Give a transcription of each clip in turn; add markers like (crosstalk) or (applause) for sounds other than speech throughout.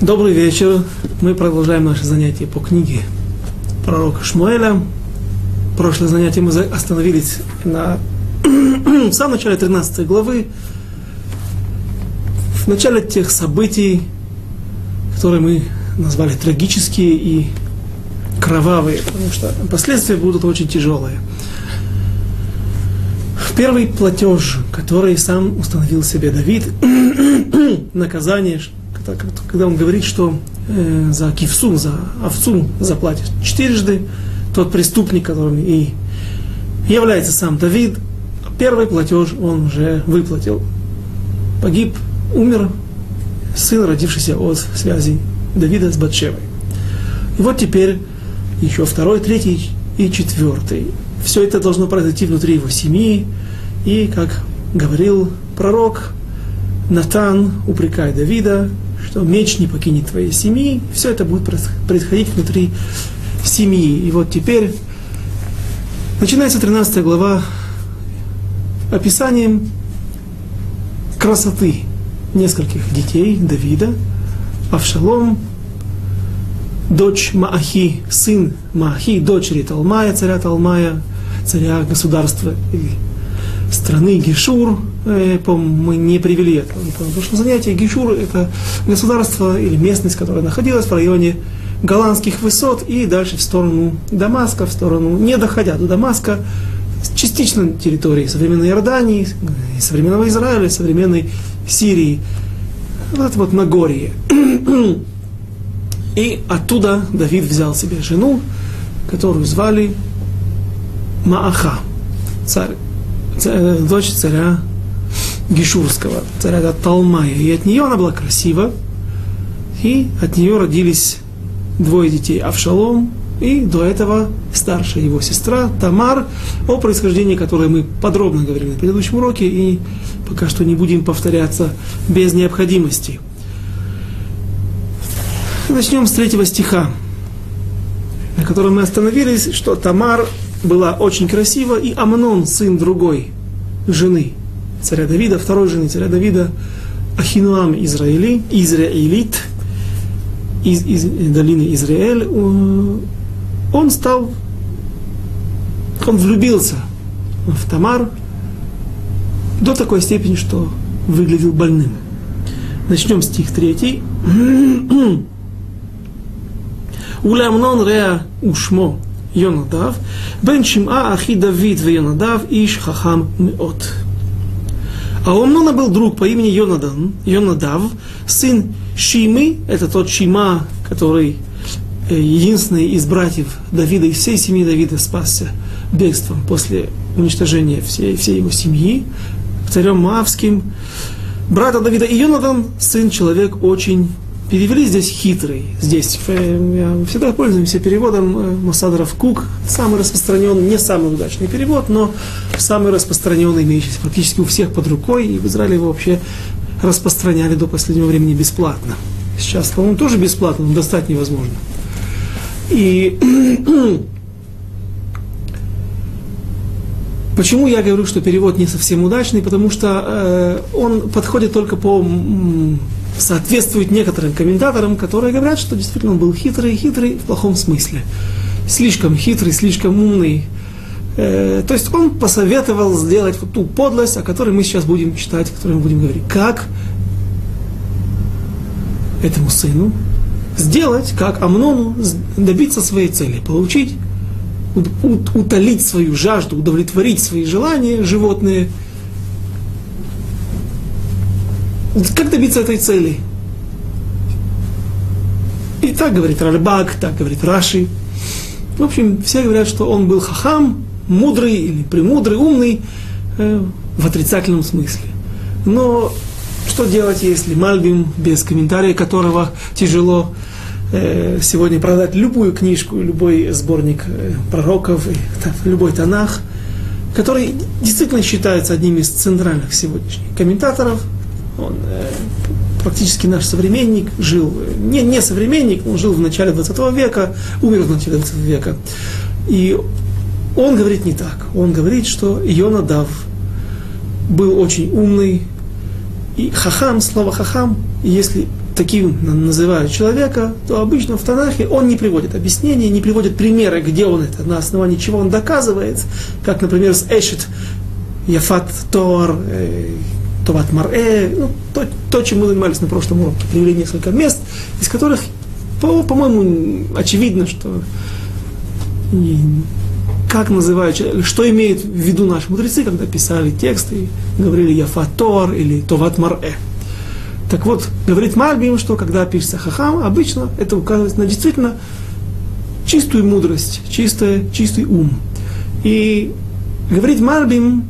Добрый вечер. Мы продолжаем наше занятие по книге пророка Шмуэля. Прошлое занятие мы остановились на (clears throat) в самом начале 13 главы, в начале тех событий, которые мы назвали трагические и кровавые, потому что последствия будут очень тяжелые. Первый платеж, который сам установил себе Давид, (clears throat) наказание, когда он говорит, что э, за кивсу, за овцу заплатит четырежды, тот преступник, которым и является сам Давид, первый платеж он уже выплатил. Погиб, умер сын, родившийся от связи Давида с Батшевой. И вот теперь еще второй, третий и четвертый. Все это должно произойти внутри его семьи. И, как говорил пророк, Натан упрекает Давида, что меч не покинет твоей семьи. Все это будет происходить внутри семьи. И вот теперь начинается 13 глава описанием красоты нескольких детей Давида, Авшалом, дочь Маахи, сын Маахи, дочери Талмая, царя Талмая, царя государства и страны Гешур, э, мы не привели это потому что занятие Гешур это государство или местность, которая находилась в районе голландских высот и дальше в сторону Дамаска, в сторону, не доходя до Дамаска, частично территории современной Иордании, современного Израиля, современной Сирии. Вот это вот Нагорье. И оттуда Давид взял себе жену, которую звали Мааха, царь, царь, дочь царя Гишурского, царя Талмая. И от нее она была красива, и от нее родились двое детей Авшалом и до этого старшая его сестра Тамар, о происхождении которой мы подробно говорили на предыдущем уроке, и пока что не будем повторяться без необходимости. Начнем с третьего стиха, на котором мы остановились, что Тамар была очень красива, и Амнон, сын другой жены царя Давида, второй жены царя Давида, Ахинуам Израили, Израилит, из, из долины Израиль, он стал, он влюбился в Тамар до такой степени, что выглядел больным. Начнем стих третий. (clears throat) Улямнон реа ушмо Йонадав, бен Шим'a ахи Давид в Йонадав, иш хахам меот. А у Амнона был друг по имени Йонадан, Йонадав, сын Шимы, это тот Шима, который э, единственный из братьев Давида, из всей семьи Давида спасся бегством после уничтожения всей, всей его семьи, царем Маавским. Брата Давида и Йонадан, сын человек очень перевели здесь хитрый. Здесь мы всегда пользуемся переводом э, Мусадров Кук, самый распространенный, не самый удачный перевод, но самый распространенный, имеющийся практически у всех под рукой, и в Израиле его вообще распространяли до последнего времени бесплатно. Сейчас, по-моему, тоже бесплатно, но достать невозможно. И (clears throat) Почему я говорю, что перевод не совсем удачный? Потому что э, он подходит только по соответствует некоторым комментаторам, которые говорят, что действительно он был хитрый, хитрый в плохом смысле. Слишком хитрый, слишком умный. Э, то есть он посоветовал сделать вот ту подлость, о которой мы сейчас будем читать, о которой мы будем говорить. Как этому сыну сделать, как Амнону добиться своей цели, получить, утолить свою жажду, удовлетворить свои желания животные – как добиться этой цели? И так говорит Ральбак, так говорит Раши. В общем, все говорят, что он был хахам, мудрый или премудрый, умный э, в отрицательном смысле. Но что делать, если Мальбим, без комментария которого тяжело э, сегодня продать любую книжку, любой сборник э, пророков, и, так, любой Танах, который действительно считается одним из центральных сегодняшних комментаторов, он э, практически наш современник, жил, не, не современник, он жил в начале 20 века, умер в начале 20 века. И он говорит не так. Он говорит, что Йонадав был очень умный, и хахам, слово хахам, если таким называют человека, то обычно в Танахе он не приводит объяснения, не приводит примеры, где он это, на основании чего он доказывает, как, например, с Эшет Яфат Тор, э, Товат Марэ, ну, то, то, чем мы занимались на прошлом уроке, привели несколько мест, из которых, по, по-моему, очевидно, что как называют, что имеют в виду наши мудрецы, когда писали тексты, говорили Яфатор или Товат Марэ. Так вот, говорит Мальбим, что когда пишется хахам, обычно это указывает на действительно чистую мудрость, чистое, чистый ум. И говорит Мальбим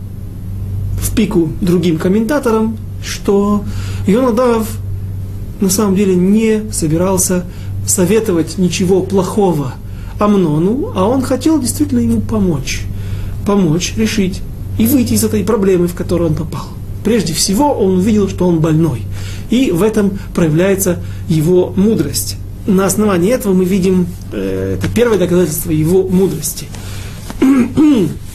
пику другим комментаторам, что Йонадав на самом деле не собирался советовать ничего плохого Амнону, а он хотел действительно ему помочь. Помочь решить и выйти из этой проблемы, в которую он попал. Прежде всего, он увидел, что он больной. И в этом проявляется его мудрость. На основании этого мы видим, э, это первое доказательство его мудрости. (clears throat)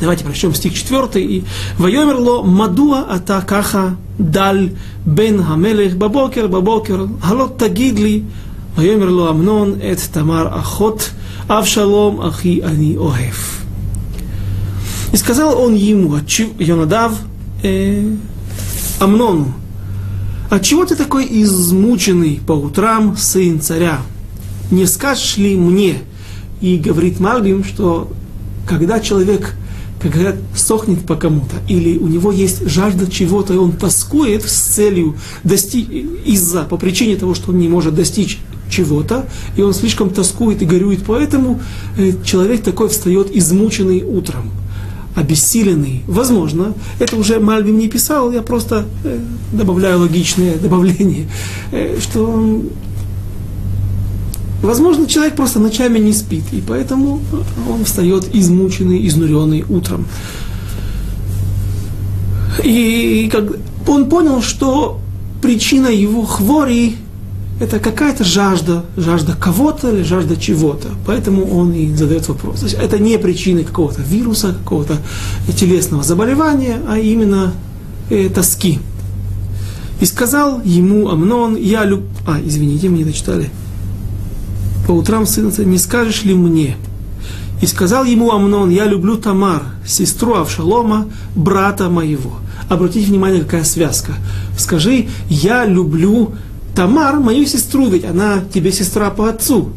Давайте прочтем стих 4. И «Вайомерло мадуа ата каха даль бен хамелех бабокер бабокер халот тагидли вайомерло амнон эт тамар ахот авшалом ахи ани охев». И сказал он ему, Йонадав, э, Амнону, а чего ты такой измученный по утрам, сын царя? Не скажешь ли мне? И говорит Мальбим, что когда человек, как говорят, сохнет по кому-то, или у него есть жажда чего-то, и он тоскует с целью достичь, из-за, по причине того, что он не может достичь чего-то, и он слишком тоскует и горюет, поэтому э, человек такой встает измученный утром обессиленный. Возможно, это уже Мальбим не писал, я просто э, добавляю логичное добавление, э, что возможно, человек просто ночами не спит, и поэтому он встает измученный, изнуренный утром. И как он понял, что причина его хвори это какая-то жажда, жажда кого-то или жажда чего-то. Поэтому он и задает вопрос. То есть это не причина какого-то вируса, какого-то телесного заболевания, а именно э, тоски. И сказал ему Амнон, я люб... А, извините, мне дочитали. По утрам, сын, не скажешь ли мне? И сказал ему Амнон, я люблю Тамар, сестру Авшалома, брата моего. Обратите внимание, какая связка. Скажи, я люблю Тамар, мою сестру, ведь она тебе сестра по отцу.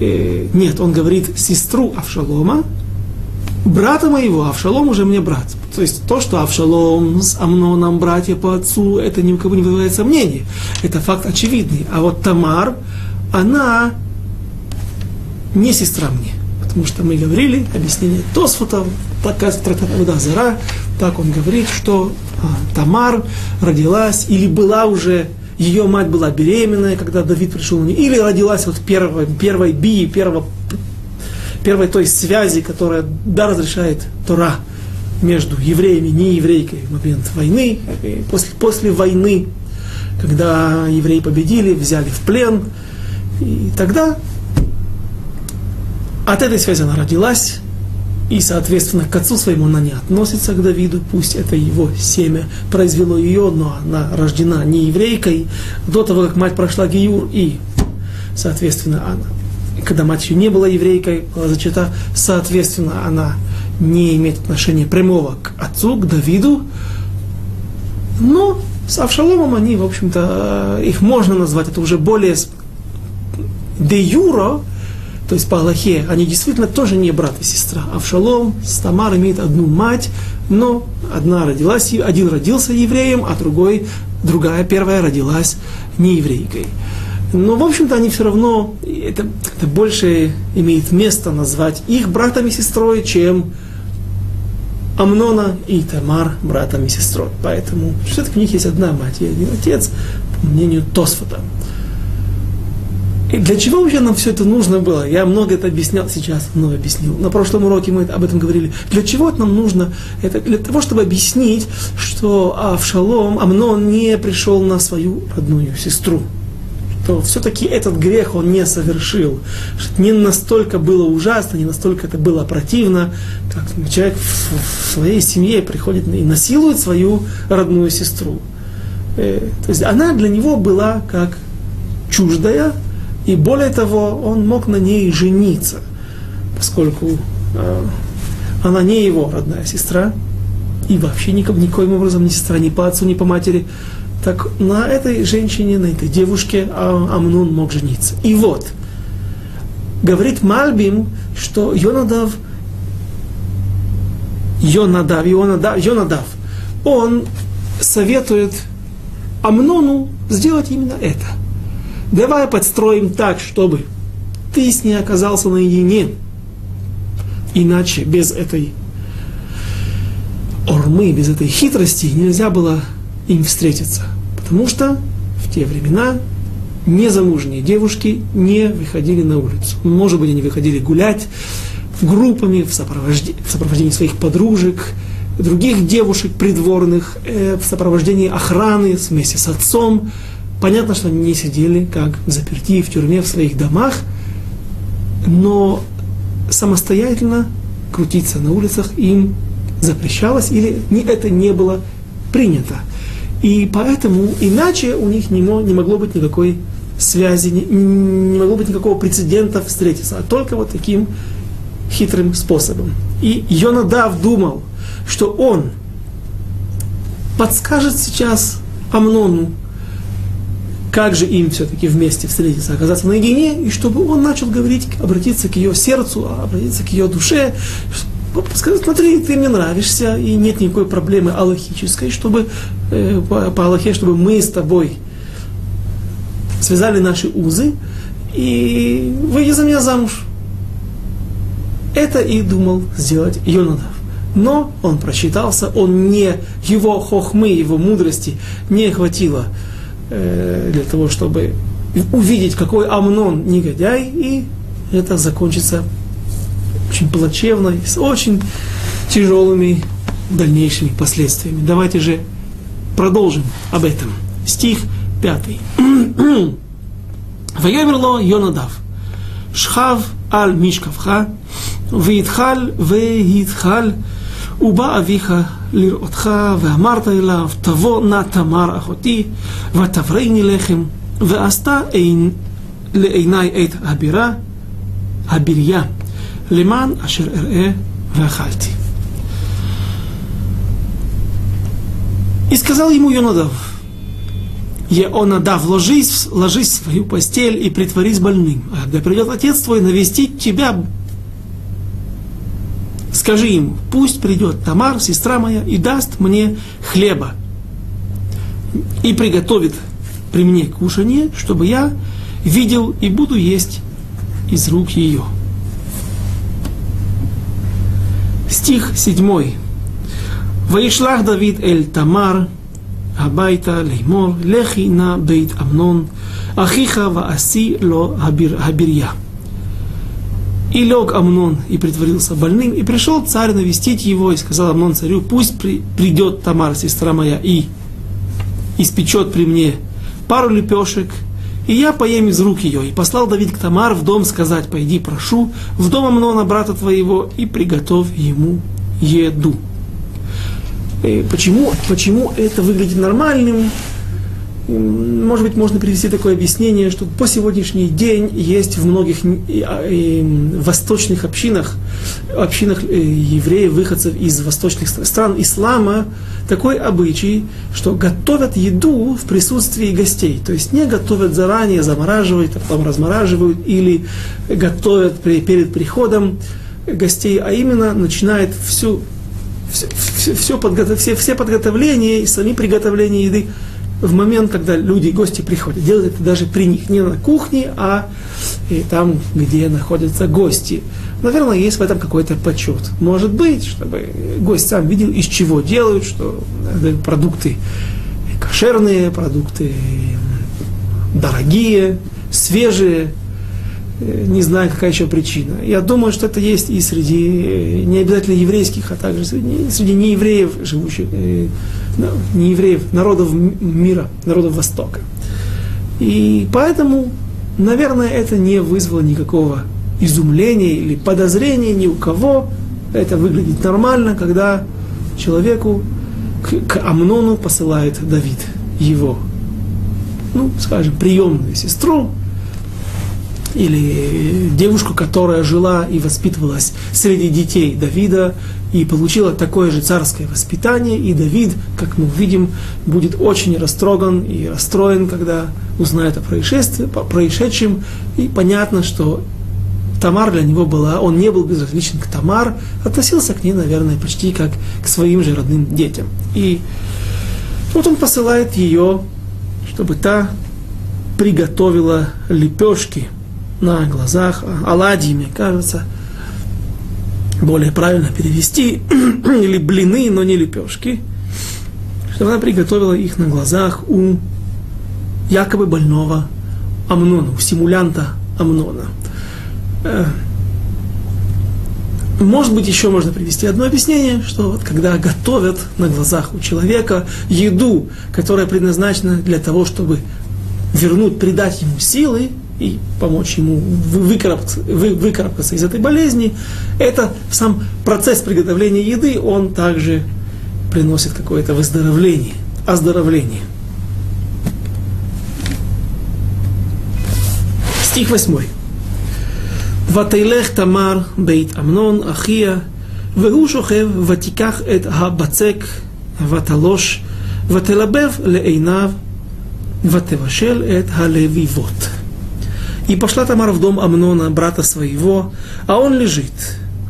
Э, нет, он говорит сестру Авшалома, брата моего, Авшалом уже мне брат. То есть то, что Авшалом с Амноном братья по отцу, это ни у кого не вызывает сомнений. Это факт очевидный. А вот Тамар, она не сестра мне. Потому что мы говорили, объяснение Тосфота, так Трактата Зара, так он говорит, что а, Тамар родилась или была уже ее мать была беременная, когда Давид пришел на нее, или родилась вот первой, первой бии, первого, первой той связи, которая да, разрешает Тора между евреями и нееврейкой в момент войны, после, после войны, когда евреи победили, взяли в плен, и тогда от этой связи она родилась, и, соответственно, к отцу своему она не относится к Давиду, пусть это его семя произвело ее, но она рождена не еврейкой, до того, как мать прошла Гиюр, и, соответственно, она, когда мать ее не была еврейкой, была зачата, соответственно, она не имеет отношения прямого к отцу, к Давиду, но с Авшаломом они, в общем-то, их можно назвать, это уже более де юро, то есть по Аллахе, они действительно тоже не брат и сестра. Авшалом с Тамар имеет одну мать, но одна родилась, один родился евреем, а другой, другая, первая родилась не еврейкой. Но, в общем-то, они все равно, это, это больше имеет место назвать их братом и сестрой, чем Амнона и Тамар братом и сестрой. Поэтому все-таки у них есть одна мать и один отец, по мнению Тосфота. И для чего вообще нам все это нужно было? Я много это объяснял сейчас, много объяснил. На прошлом уроке мы об этом говорили. Для чего это нам нужно? Это для того, чтобы объяснить, что Авшалом, Амнон не пришел на свою родную сестру. То все-таки этот грех он не совершил. Не настолько было ужасно, не настолько это было противно, как человек в, в своей семье приходит и насилует свою родную сестру. э, то есть она для него была как чуждая, и более того, он мог на ней жениться, поскольку э, она не его родная сестра, и вообще никак, никоим образом не сестра ни по отцу, ни по матери. Так на этой женщине, на этой девушке а, Амнун мог жениться. И вот, говорит Мальбим, что Йонадав, Йонадав, Йонадав, Йонадав, он советует Амнону сделать именно это. Давай подстроим так, чтобы ты с ней оказался наедине. Иначе без этой ормы, без этой хитрости нельзя было им встретиться. Потому что в те времена незамужние девушки не выходили на улицу. Может быть, они выходили гулять группами, в сопровождении, в сопровождении своих подружек, других девушек придворных, э, в сопровождении охраны вместе с отцом. Понятно, что они не сидели как заперти в тюрьме в своих домах, но самостоятельно крутиться на улицах им запрещалось или это не было принято. И поэтому иначе у них не, не могло быть никакой связи, не, не могло быть никакого прецедента встретиться, а только вот таким хитрым способом. И Йонадав думал, что он подскажет сейчас Амнону, как же им все-таки вместе встретиться, оказаться наедине, и чтобы он начал говорить, обратиться к ее сердцу, обратиться к ее душе, сказать, смотри, ты мне нравишься, и нет никакой проблемы аллахической, чтобы э, по, по Аллахе, чтобы мы с тобой связали наши узы, и выйди за меня замуж. Это и думал сделать Йонадав. Но он просчитался, он не, его хохмы, его мудрости не хватило Э, для того, чтобы увидеть, какой Амнон негодяй, и это закончится очень плачевно с очень тяжелыми дальнейшими последствиями. Давайте же продолжим об этом. Стих пятый Ваямерло Йонадав. Шхав аль мишкавха. Вейтхаль вейтхаль ובא אביך לראותך, ואמרת אליו, תבוא נא תמר אחותי, ותברני לחם, ועשתה לעיני את הבירה, הבריה, למען אשר אראה ואכלתי. И сказал ему Йонадав, Йонадав, ложись, ложись в свою постель и притворись больным. А когда придет отец твой навестить тебя, скажи им, пусть придет Тамар, сестра моя, и даст мне хлеба, и приготовит при мне кушанье, чтобы я видел и буду есть из рук ее. Стих 7. Ваишлах Давид эль Тамар, Абайта леймор, лехи на бейт Амнон, ахиха Ва Аси ло хабирья. И лег Амнон и притворился больным, и пришел царь навестить его, и сказал Амнон царю, пусть при, придет Тамар, сестра моя, и испечет при мне пару лепешек и я поем из рук ее. И послал Давид к Тамар в дом сказать, пойди, прошу, в дом Амнона, брата твоего, и приготовь ему еду. И почему, почему это выглядит нормальным? Может быть, можно привести такое объяснение, что по сегодняшний день есть в многих восточных общинах, общинах э, евреев, выходцев из восточных стран ислама, такой обычай, что готовят еду в присутствии гостей. То есть не готовят заранее, замораживают, а потом размораживают, или готовят при, перед приходом гостей, а именно начинает всю, все, все, все, подготов, все, все подготовления и сами приготовления еды в момент, когда люди, гости приходят. Делают это даже при них, не на кухне, а и там, где находятся гости. Наверное, есть в этом какой-то почет. Может быть, чтобы гость сам видел, из чего делают, что продукты кошерные, продукты дорогие, свежие, не знаю, какая еще причина. Я думаю, что это есть и среди не обязательно еврейских, а также среди, среди неевреев, живущих не евреев, народов мира, народов Востока. И поэтому, наверное, это не вызвало никакого изумления или подозрения ни у кого. Это выглядит нормально, когда человеку к, к Амнону посылает Давид его, ну, скажем, приемную сестру, или девушку, которая жила и воспитывалась среди детей Давида и получила такое же царское воспитание, и Давид, как мы увидим, будет очень растроган и расстроен, когда узнает о происшествии, по происшедшем, и понятно, что Тамар для него была, он не был безразличен к Тамар, относился к ней, наверное, почти как к своим же родным детям. И вот он посылает ее, чтобы та приготовила лепешки на глазах, оладьи, мне кажется, более правильно перевести, (clears throat) или блины, но не лепешки, чтобы она приготовила их на глазах у якобы больного Амнона, у симулянта Амнона. Э, может быть, еще можно привести одно объяснение, что вот когда готовят на глазах у человека еду, которая предназначена для того, чтобы вернуть, придать ему силы и помочь ему выкарабкаться, вы, выкарабкаться из этой болезни, это сам процесс приготовления еды, он также приносит какое-то выздоровление, оздоровление. Стих восьмой. ותלך תמר בית אמנון אחיה, והוא שוכב, ותיקח את הבצק, ותלוש, ותלבב לעיניו, ותבשל את הלביבות. И пошла Тамара в дом Амнона, брата своего, а он лежит,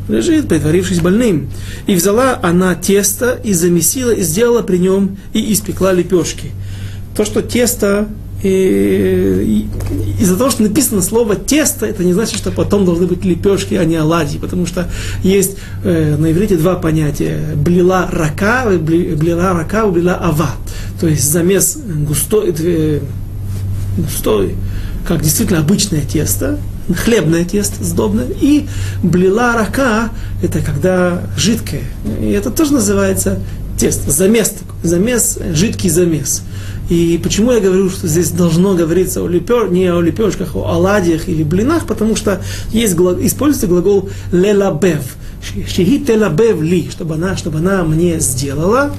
лежит, притворившись больным. И взяла она тесто, и замесила, и сделала при нем, и испекла лепешки. То, что тесто и, из-за того, что написано слово тесто, это не значит, что потом должны быть лепешки, а не оладьи, потому что есть э, на иврите два понятия. Блила рака, блила рака, блила ава. То есть замес густой, э, густой, как действительно обычное тесто, хлебное тесто сдобное, и блила рака, это когда жидкое. И это тоже называется тесто, замес, замес, жидкий замес. И почему я говорю, что здесь должно говориться о лепер, не о лепешках, о оладьях или блинах, потому что есть, используется глагол лелабев, шехи телабев ли, чтобы она, чтобы она мне сделала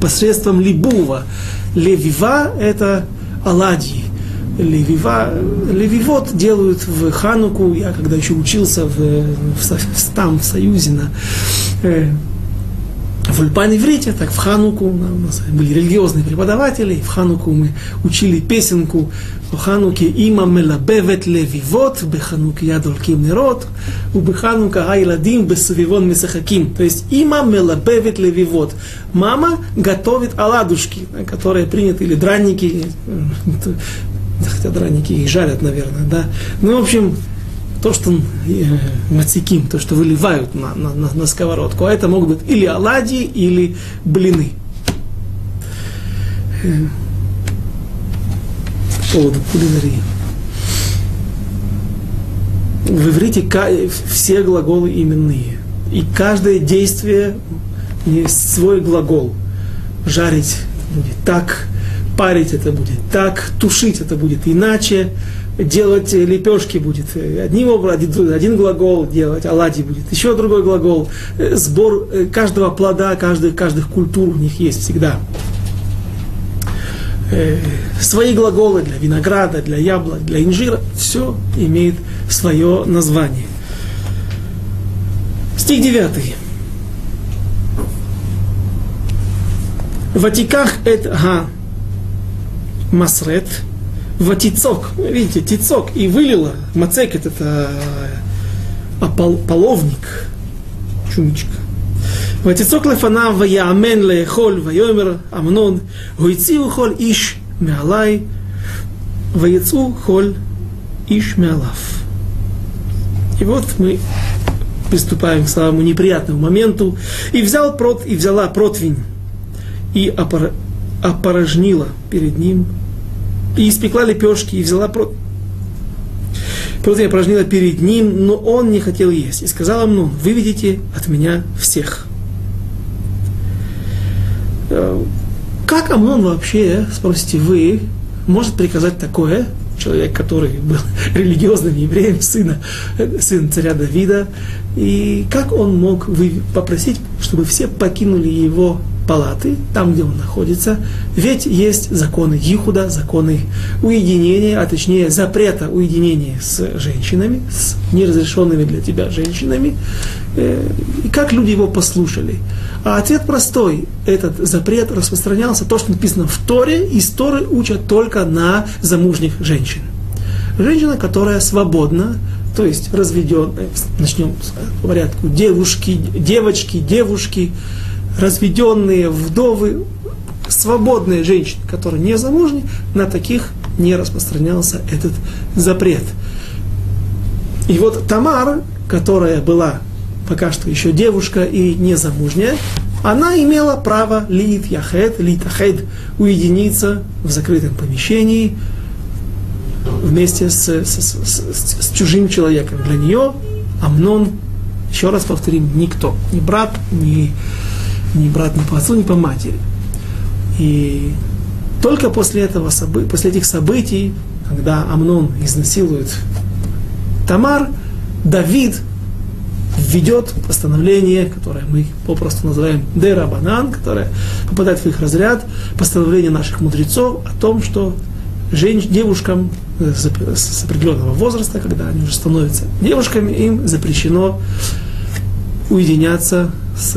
посредством либува. Левива – это оладьи. Левива, левивот делают в Хануку, я когда еще учился в, в, там, в Союзе на, э, в Ульпан Иврите, так в Хануку, у нас были религиозные преподаватели, в Хануку мы учили песенку в Хануке «Има мелабевет левивот, бехануке ядолким нерот, у беханука айладим бесавивон месахаким». То есть «Има мелабевет левивот». Мама готовит оладушки, которые приняты, или драники, (laughs) хотя драники их жарят, наверное, да. Ну, в общем, то, что э, мациким, то, что выливают на, на, на, на сковородку, а это могут быть или оладьи, или блины. Э, по поводу кулинарии. В иврите все глаголы именные. И каждое действие есть свой глагол. Жарить будет так, парить это будет так, тушить это будет иначе, делать лепешки будет одним образом, один, глагол делать, оладьи будет еще другой глагол. Э, сбор э, каждого плода, каждых, каждых культур у них есть всегда. Э, свои глаголы для винограда, для яблок, для инжира, все имеет свое название. Стих 9. Ватиках эт га масрет – ватицок, видите, тицок, и вылила, мацек это, это а пол, половник, чумичка. ותצוק לפניו ויאמן לאכול ויאמר אמנון הוציאו כל איש מעלי ויצאו כל иш мялав. И вот мы приступаем к самому неприятному моменту. И взял прот, и взяла противень, и опорожнила перед ним и испекла лепешки, и взяла прот. Против опорожнила перед ним, но он не хотел есть. И сказал ему, выведите от меня всех. Э, как Амнон вообще, спросите вы, может приказать такое, человек, который был (laughs) религиозным евреем, сына, сын царя Давида, и как он мог попросить, чтобы все покинули его палаты, там, где он находится, ведь есть законы Ихуда, законы уединения, а точнее запрета уединения с женщинами, с неразрешенными для тебя женщинами, э, и как люди его послушали. А ответ простой. Этот запрет распространялся, то, что написано в Торе, и из Торы учат только на замужних женщин. Женщина, которая свободна, то есть разведенная, начнем по порядку, девушки, девочки, девушки, разведенные, вдовы, свободные женщины, которые не замужни, на таких не распространялся этот запрет. И вот Тамар, которая была пока что еще девушка и незамужняя, она имела право лит яхед, лит ахед, уединиться в закрытом помещении вместе с, с, с, с чужим человеком. Для нее Амнон, еще раз повторим, никто, ни брат, ни ни брат ни по отцу, ни по матери. И только после, этого, после этих событий, когда Амнон изнасилует Тамар, Давид введет постановление, которое мы попросту называем Дерабанан, которое попадает в их разряд, постановление наших мудрецов о том, что женщ, девушкам с определенного возраста, когда они уже становятся девушками, им запрещено уединяться с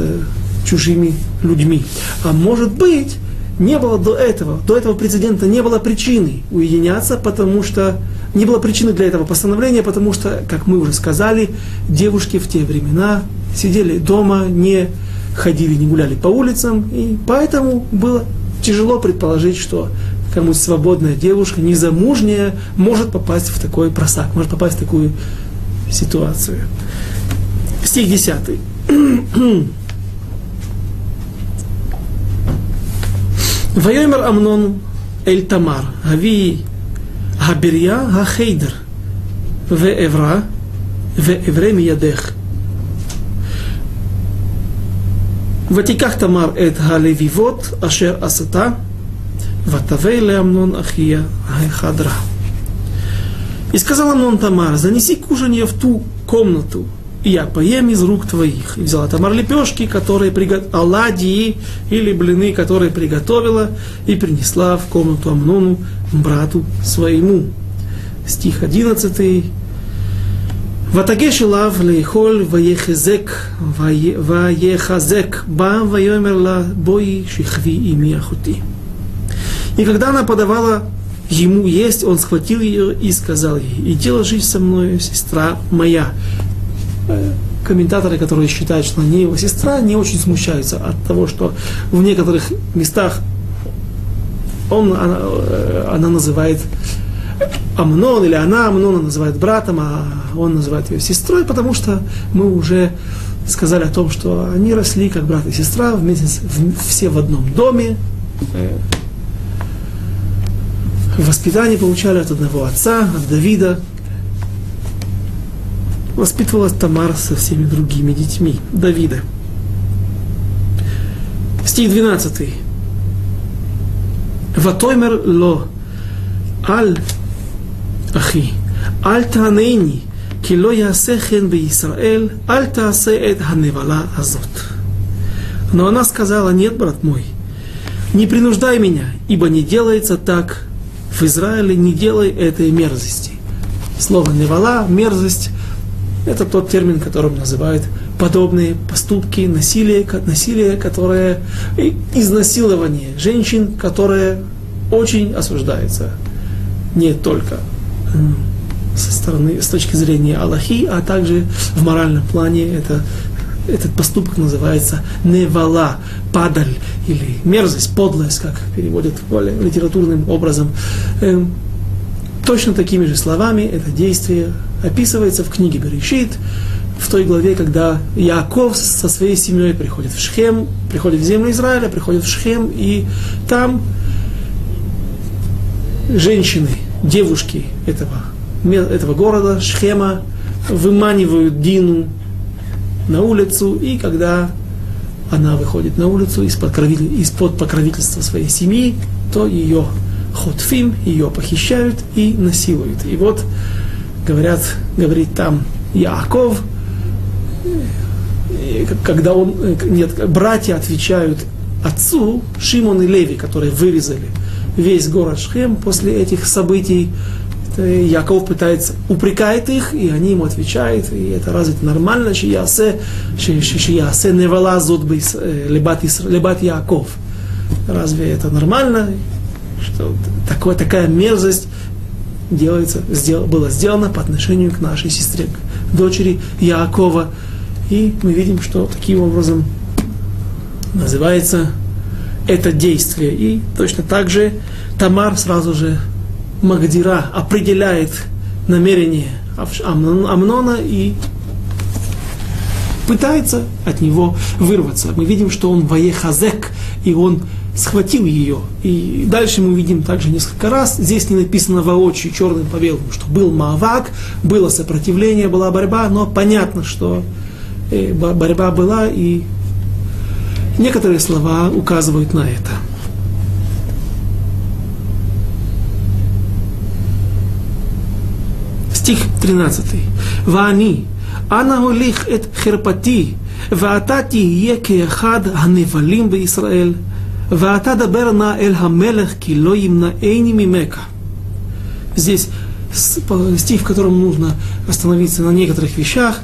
чужими людьми. А может быть, не было до этого, до этого прецедента не было причины уединяться, потому что не было причины для этого постановления, потому что, как мы уже сказали, девушки в те времена сидели дома, не ходили, не гуляли по улицам, и поэтому было тяжело предположить, что кому свободная девушка, незамужняя, может попасть в такой просак, может попасть в такую ситуацию. Стих 10. (clears throat) ויאמר אמנון אל תמר, הביא הבריה החיידר, ואברה, ואברה מידך. ותיקח תמר את הלביבות אשר עשתה, ותבא לאמנון אחיה החדרה. И сказал Амнон Тамар, занеси кушанье в ту комнату, и я поем из рук твоих. И взяла Тамар лепешки, которые приготовила, оладьи или блины, которые приготовила, и принесла в комнату Амнону, брату своему. Стих 11. ותגש אליו לאכול ויחזק ויחזק בה ויאמר לה בואי שכבי עמי אחותי. И когда она подавала ему есть, он схватил ее и сказал ей, иди ложись со мной, сестра моя комментаторы, которые считают, что не его сестра, не очень смущаются от того, что в некоторых местах он, она, э, она называет Амнон, или она Амнона называет братом, а он называет ее сестрой, потому что мы уже сказали о том, что они росли как брат и сестра, вместе в, все в одном доме, э, воспитание получали от одного отца, от Давида, воспитывалась Тамар со всеми другими детьми Давида. Стих 12. Ватоймер ло аль ахи аль таанейни כי לא יעשה כן בישראל, אל תעשה את הנבלה הזאת. Но она сказала, нет, брат мой, не принуждай меня, ибо не делается так в Израиле, не делай этой мерзости. Слово невала, мерзость, это тот термин, которым называют подобные поступки, насилие, насилие, которое изнасилование женщин, которое очень осуждается не только со стороны, с точки зрения Аллахи, а также в моральном плане это, этот поступок называется невала, падаль или мерзость, подлость, как переводят более литературным образом. Точно такими же словами это действие описывается в книге Берешит, в той главе, когда Яков со своей семьей приходит в Шхем, приходит в землю Израиля, приходит в Шхем, и там женщины, девушки этого, этого города, Шхема, выманивают Дину на улицу, и когда она выходит на улицу из-под покровительства своей семьи, то ее хотфим, ее похищают и насилуют. И вот говорят, говорит там Яков, когда он, нет, братья отвечают отцу Шимон и Леви, которые вырезали весь город Шхем после этих событий, Яков пытается, упрекает их, и они ему отвечают, и это разве это нормально, что ясе, что ясе не валазут лебат Яков. Разве это нормально, что такое, такая мерзость делается, сдел, была сделана по отношению к нашей сестре, к дочери Якова. И мы видим, что таким образом называется это действие. И точно так же Тамар сразу же Магдира определяет намерение Амнона и пытается от него вырваться. Мы видим, что он воехазек, и он схватил ее. И дальше мы видим также несколько раз, здесь не написано воочию черным по белому, что был Маавак, было сопротивление, была борьба, но понятно, что э, борьба была, и некоторые слова указывают на это. стих 13. ואני, אנה הוליך את חרפתי, ואתה תהיה כאחד הנבלים בישראל, «Ваата дабер на эль хамелех кило имнаэйни мимека». Здесь стих, в котором нужно остановиться на некоторых вещах.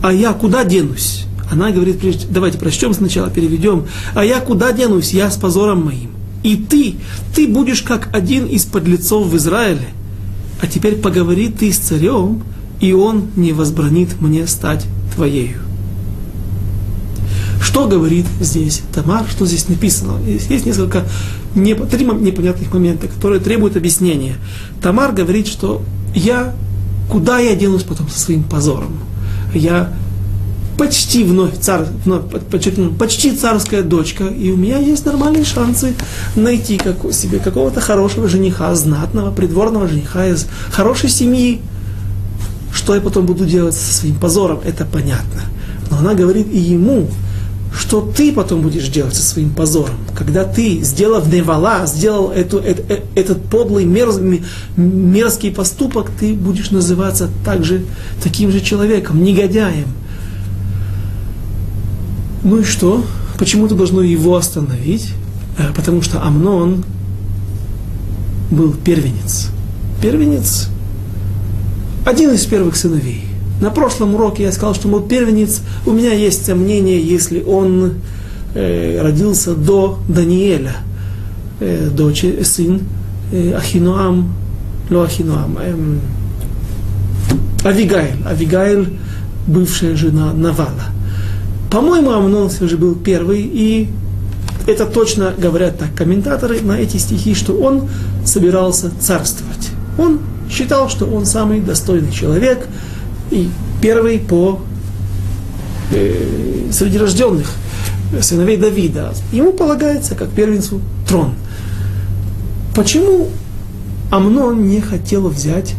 «А я куда денусь?» Она говорит, давайте прочтем сначала, переведем. «А я куда денусь? Я с позором моим. И ты, ты будешь как один из подлецов в Израиле. А теперь поговори ты с царем, и он не возбранит мне стать твоею». Что говорит здесь Тамар, что здесь написано? Есть несколько неп... три непонятных момента, которые требуют объяснения. Тамар говорит, что я, куда я денусь потом со своим позором? Я почти вновь, царь, вновь подчеркну, почти царская дочка, и у меня есть нормальные шансы найти как, себе какого-то хорошего жениха, знатного, придворного жениха из хорошей семьи. Что я потом буду делать со своим позором, это понятно. Но она говорит и ему, что ты потом будешь делать со своим позором, когда ты, сделав невала, сделал эту, э, этот подлый, мерз, мерзкий поступок, ты будешь называться также таким же человеком, негодяем. Ну и что? Почему это должно его остановить? Э, потому что Амнон был первенец. Первенец – один из первых сыновей. На прошлом уроке я сказал, что был первенец. У меня есть сомнение, если он э, родился до Даниэля, э, дочь, сын э, Ахинуам, ну Ахинуам, эм, Авигаэль, Авигаэль, бывшая жена Навала – по-моему, Амнон все же был первый, и это точно говорят так комментаторы на эти стихи, что он собирался царствовать. Он считал, что он самый достойный человек и первый по э, среди рожденных сыновей Давида. Ему полагается, как первенцу, трон. Почему Амнон не хотел взять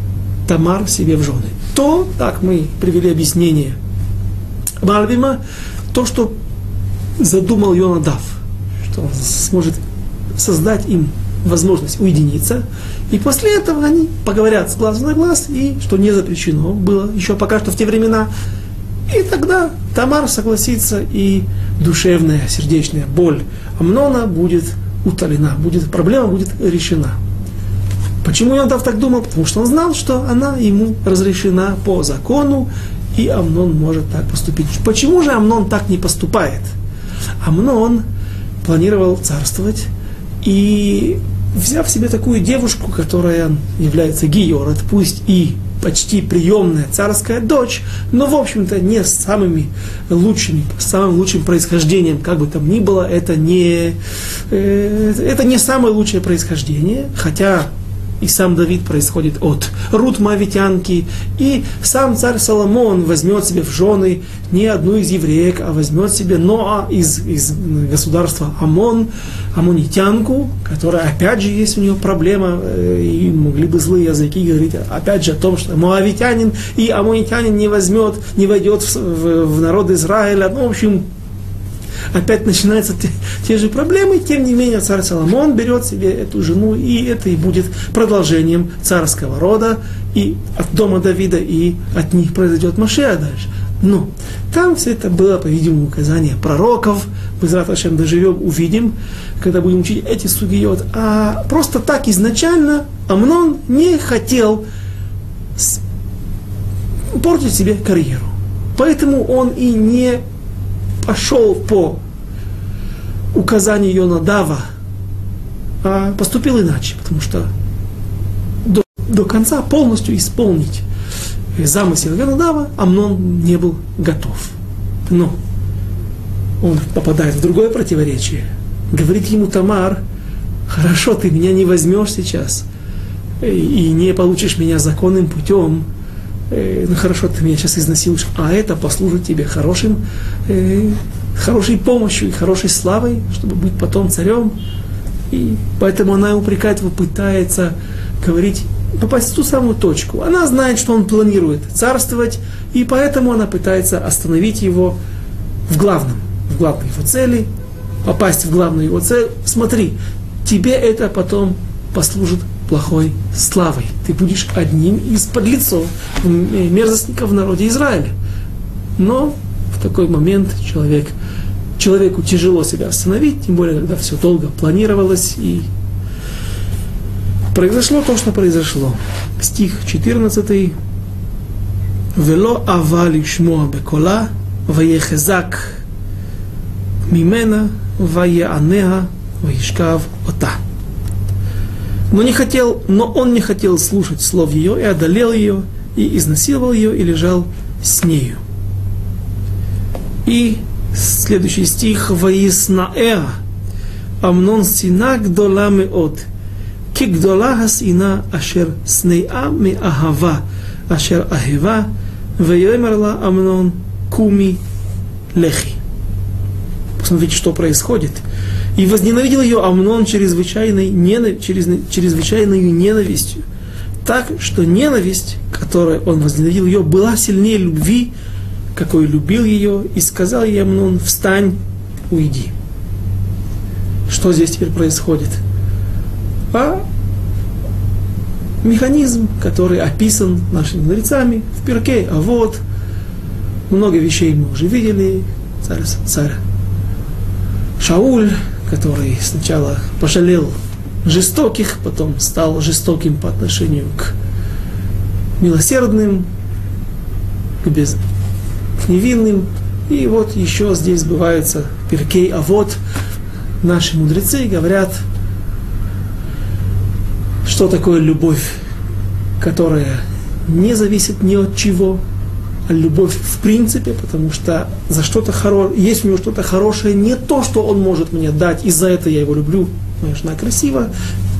Тамар себе в жены? То, так мы привели объяснение Мальбима, то, что задумал Йонадав, что он сможет создать им возможность уединиться, и после этого они поговорят с глазу на глаз, и что не запрещено было еще пока что в те времена. И тогда Тамар согласится, и душевная, сердечная боль Амнона будет утолена, будет, проблема будет решена. Почему Йонатав так думал? Потому что он знал, что она ему разрешена по закону, и Амнон может так поступить. Почему же Амнон так не поступает? Амнон планировал царствовать и взяв себе такую девушку, которая является Гиорот, пусть и почти приемная царская дочь, но, в общем-то, не с самыми лучшими, с самым лучшим происхождением, как бы там ни было, это не, э, это не самое лучшее происхождение, хотя и сам Давид происходит от Рут Мавитянки, и сам царь Соломон возьмет себе в жены не одну из евреек, а возьмет себе Ноа из, из государства Амон, Амонитянку, которая опять же есть у нее проблема, э, и могли бы злые языки говорить опять же о том, что Моавитянин и Амонитянин не возьмет, не войдет в, в, в народ Израиля. Ну, в общем, опять начинаются те, те же проблемы, тем не менее царь Соломон берет себе эту жену, и это и будет продолжением царского рода, и от дома Давида, и от них произойдет Машея дальше. Но там все это было, по-видимому, указание пророков. Мы завтра чем доживем, увидим, когда будем учить эти сугиот. А просто так изначально Амнон не хотел портить себе карьеру. Поэтому он и не пошел по указанию Йонадава, а поступил иначе, потому что до, до конца полностью исполнить замысел Йонадава Амнон не был готов. Но он попадает в другое противоречие. Говорит ему Тамар, хорошо, ты меня не возьмешь сейчас и не получишь меня законным путем, э, ну хорошо, ты меня сейчас изнасилуешь, а это послужит тебе хорошим, э, хорошей помощью и хорошей славой, чтобы быть потом царем. И поэтому она упрекает его, пытается говорить, попасть в ту самую точку. Она знает, что он планирует царствовать, и поэтому она пытается остановить его в главном, в главной его цели, попасть в главную его цель. Смотри, тебе это потом послужит плохой славой. Ты будешь одним из подлецов, э, мерзостников в народе Израиля. Но в такой момент человек, человеку тяжело себя остановить, тем более, когда все долго планировалось и произошло то, что произошло. Стих 14. «Вело авали шмоа бекола, ваехезак мимена, ваеанеа, ваешкав ота» но не хотел, но он не хотел слушать слов ее и одолел ее, и изнасиловал ее, и лежал с нею. И следующий стих «Ваиснаэа Амнон сина гдола меот, ки гдола ашер снеа ме ахава, ашер ахива, вейомерла Амнон куми лехи». Посмотрите, что происходит – и возненавидел ее Амнон чрезвычайной, ненав... через... чрезвычайной ненавистью. Так, что ненависть, которой он возненавидел ее, была сильнее любви, какой любил ее, и сказал ей Амнон, встань, уйди. Что здесь теперь происходит? А механизм, который описан нашими мудрецами в перке, а вот много вещей мы уже видели, царь, царь Шауль, который сначала пожалел жестоких, потом стал жестоким по отношению к милосердным, к, без, к невинным. И вот еще здесь сбывается перкей, а вот наши мудрецы говорят, что такое любовь, которая не зависит ни от чего, любовь в принципе, потому что за что-то хорошее, есть у него что-то хорошее, не то, что он может мне дать, и за это я его люблю. Моя жена красива,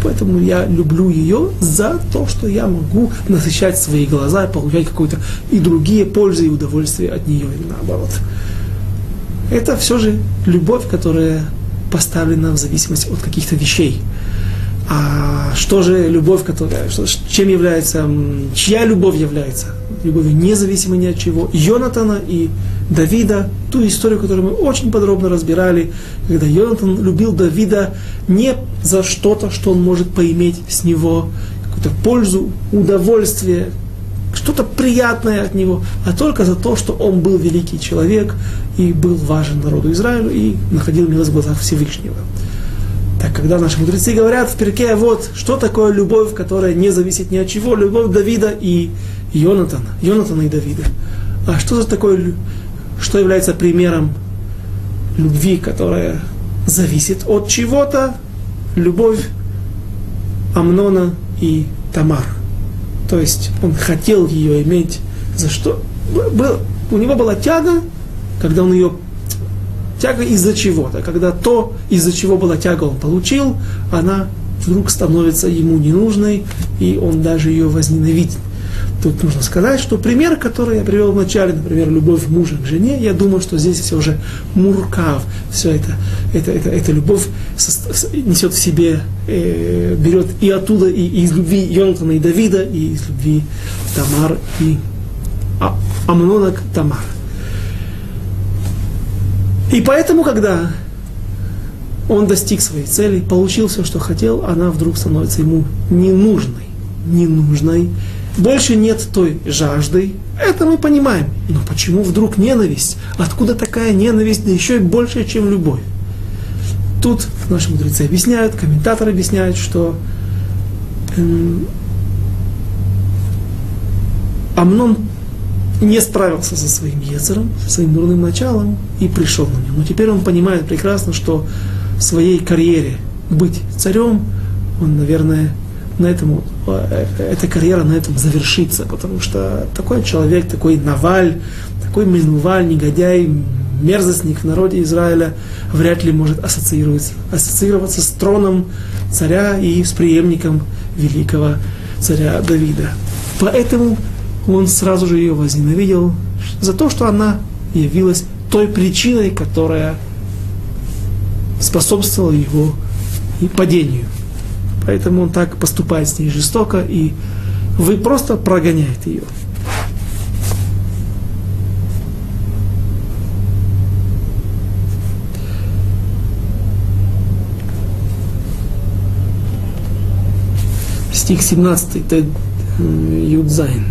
поэтому я люблю ее за то, что я могу насыщать свои глаза получать какую-то и другие пользы и удовольствия от нее, или наоборот. Это все же любовь, которая поставлена в зависимости от каких-то вещей. А что же любовь, которая, чем является, чья любовь является? Любовью независимо ни от чего. Йонатана и Давида, ту историю, которую мы очень подробно разбирали, когда Йонатан любил Давида не за что-то, что он может поиметь с него, какую-то пользу, удовольствие, что-то приятное от него, а только за то, что он был великий человек и был важен народу Израилю и находил милость в глазах Всевышнего. Так, когда наши мудрецы говорят в перке, вот, что такое любовь, которая не зависит ни от чего, любовь Давида и Йонатана, Йонатана и Давида. А что за такое, что является примером любви, которая зависит от чего-то? Любовь Амнона и Тамар. То есть он хотел ее иметь за что? Был, у него была тяга, когда он ее Тяга из-за чего-то. Когда то, из-за чего была тяга, он получил, она вдруг становится ему ненужной, и он даже ее возненавидит. Тут нужно сказать, что пример, который я привел в начале, например, любовь мужа к жене, я думаю, что здесь все уже муркав, все это, это, это, это любовь несет в себе, э, берет и оттуда, и, и из любви Йонатана и Давида, и из любви Тамар и а, Амнона к Тамар. И поэтому, когда он достиг своей цели, получил все, что хотел, она вдруг становится ему ненужной. Ненужной. Больше нет той жажды, это мы понимаем. Но почему вдруг ненависть? Откуда такая ненависть, да еще и больше, чем любовь? Тут наши мудрецы объясняют, комментаторы объясняют, что эм, Амнон не справился со своим Ецером, со своим дурным началом и пришел на него. Но теперь он понимает прекрасно, что в своей карьере быть царем, он, наверное, на этом, э, эта карьера на этом завершится, потому что такой человек, такой Наваль, такой Минуваль, негодяй, мерзостник в народе Израиля вряд ли может ассоциироваться, ассоциироваться с троном царя и с преемником великого царя Давида. Поэтому он сразу же ее возненавидел за то, что она явилась той причиной, которая способствовала его падению. Поэтому он так поступает с ней жестоко, и вы просто прогоняете ее. Стих 17, Тед יוד זיין.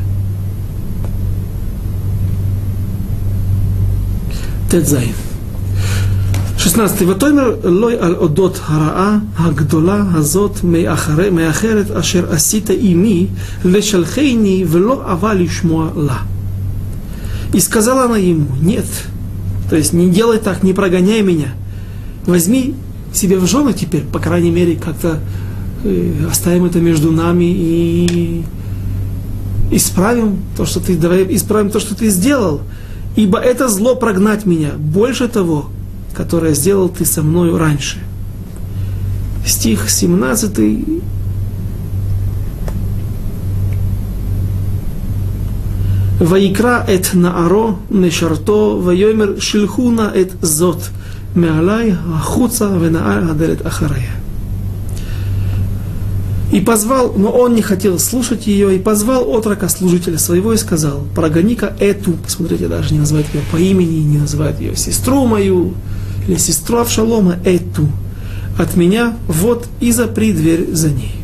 טית זיין. 16. ותאמר לו אל אודות הרעה, הגדולה, הזאת, מאחרת, אשר עשית עמי, לשלחני, ולא אבה לה. И сказала она ему, нет, то есть не делай так, не прогоняй меня. Возьми себе в жены теперь, по крайней мере, как-то э, оставим это между нами и исправим то, что ты, исправим то, что ты сделал. Ибо это зло прогнать меня. Больше того, которое сделал ты со мною раньше. Стих 17. Ваикра эт нааро нешарто вайомер шильхуна эт зот меалай ахуца венаа аделет ахарея. И позвал, но он не хотел слушать ее, и позвал отрока служителя своего и сказал, прогони-ка эту, посмотрите, даже не называет ее по имени, не называет ее сестру мою, лесестра в Авшалома эту, от меня вот и запри дверь за ней.